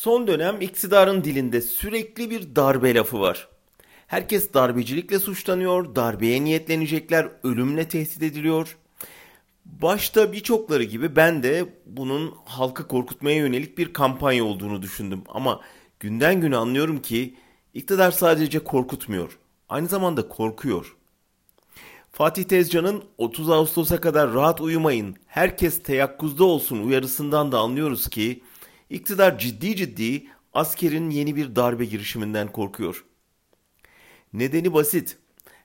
Son dönem iktidarın dilinde sürekli bir darbe lafı var. Herkes darbecilikle suçlanıyor, darbeye niyetlenecekler, ölümle tehdit ediliyor. Başta birçokları gibi ben de bunun halkı korkutmaya yönelik bir kampanya olduğunu düşündüm. Ama günden güne anlıyorum ki iktidar sadece korkutmuyor, aynı zamanda korkuyor. Fatih Tezcan'ın 30 Ağustos'a kadar rahat uyumayın, herkes teyakkuzda olsun uyarısından da anlıyoruz ki iktidar ciddi ciddi askerin yeni bir darbe girişiminden korkuyor. Nedeni basit.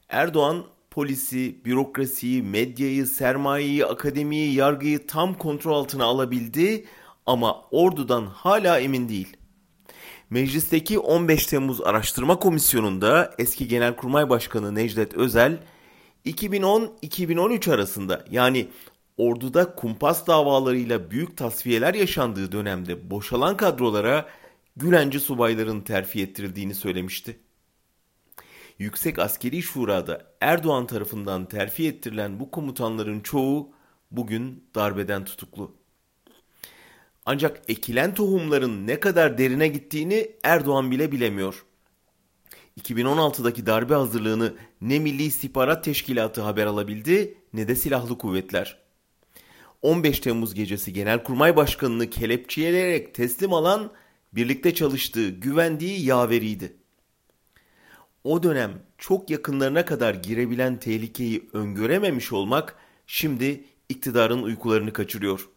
Erdoğan polisi, bürokrasiyi, medyayı, sermayeyi, akademiyi, yargıyı tam kontrol altına alabildi ama ordudan hala emin değil. Meclisteki 15 Temmuz Araştırma Komisyonu'nda eski Genelkurmay Başkanı Necdet Özel 2010-2013 arasında yani orduda kumpas davalarıyla büyük tasfiyeler yaşandığı dönemde boşalan kadrolara Gülenci subayların terfi ettirildiğini söylemişti. Yüksek Askeri Şura'da Erdoğan tarafından terfi ettirilen bu komutanların çoğu bugün darbeden tutuklu. Ancak ekilen tohumların ne kadar derine gittiğini Erdoğan bile bilemiyor. 2016'daki darbe hazırlığını ne Milli İstihbarat Teşkilatı haber alabildi ne de silahlı kuvvetler. 15 Temmuz gecesi Genelkurmay Başkanı'nı kelepçeleyerek teslim alan birlikte çalıştığı, güvendiği yaveriydi. O dönem çok yakınlarına kadar girebilen tehlikeyi öngörememiş olmak şimdi iktidarın uykularını kaçırıyor.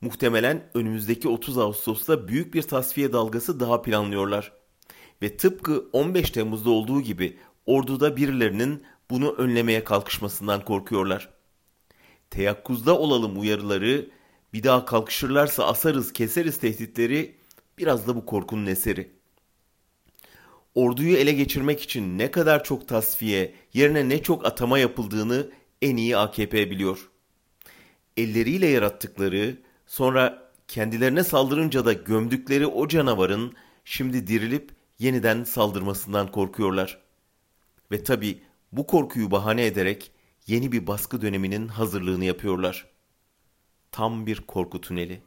Muhtemelen önümüzdeki 30 Ağustos'ta büyük bir tasfiye dalgası daha planlıyorlar. Ve tıpkı 15 Temmuz'da olduğu gibi orduda birilerinin bunu önlemeye kalkışmasından korkuyorlar. Teyakkuzda olalım uyarıları, bir daha kalkışırlarsa asarız keseriz tehditleri biraz da bu korkunun eseri. Orduyu ele geçirmek için ne kadar çok tasfiye, yerine ne çok atama yapıldığını en iyi AKP biliyor. Elleriyle yarattıkları, sonra kendilerine saldırınca da gömdükleri o canavarın şimdi dirilip yeniden saldırmasından korkuyorlar. Ve tabi bu korkuyu bahane ederek yeni bir baskı döneminin hazırlığını yapıyorlar. Tam bir korku tüneli.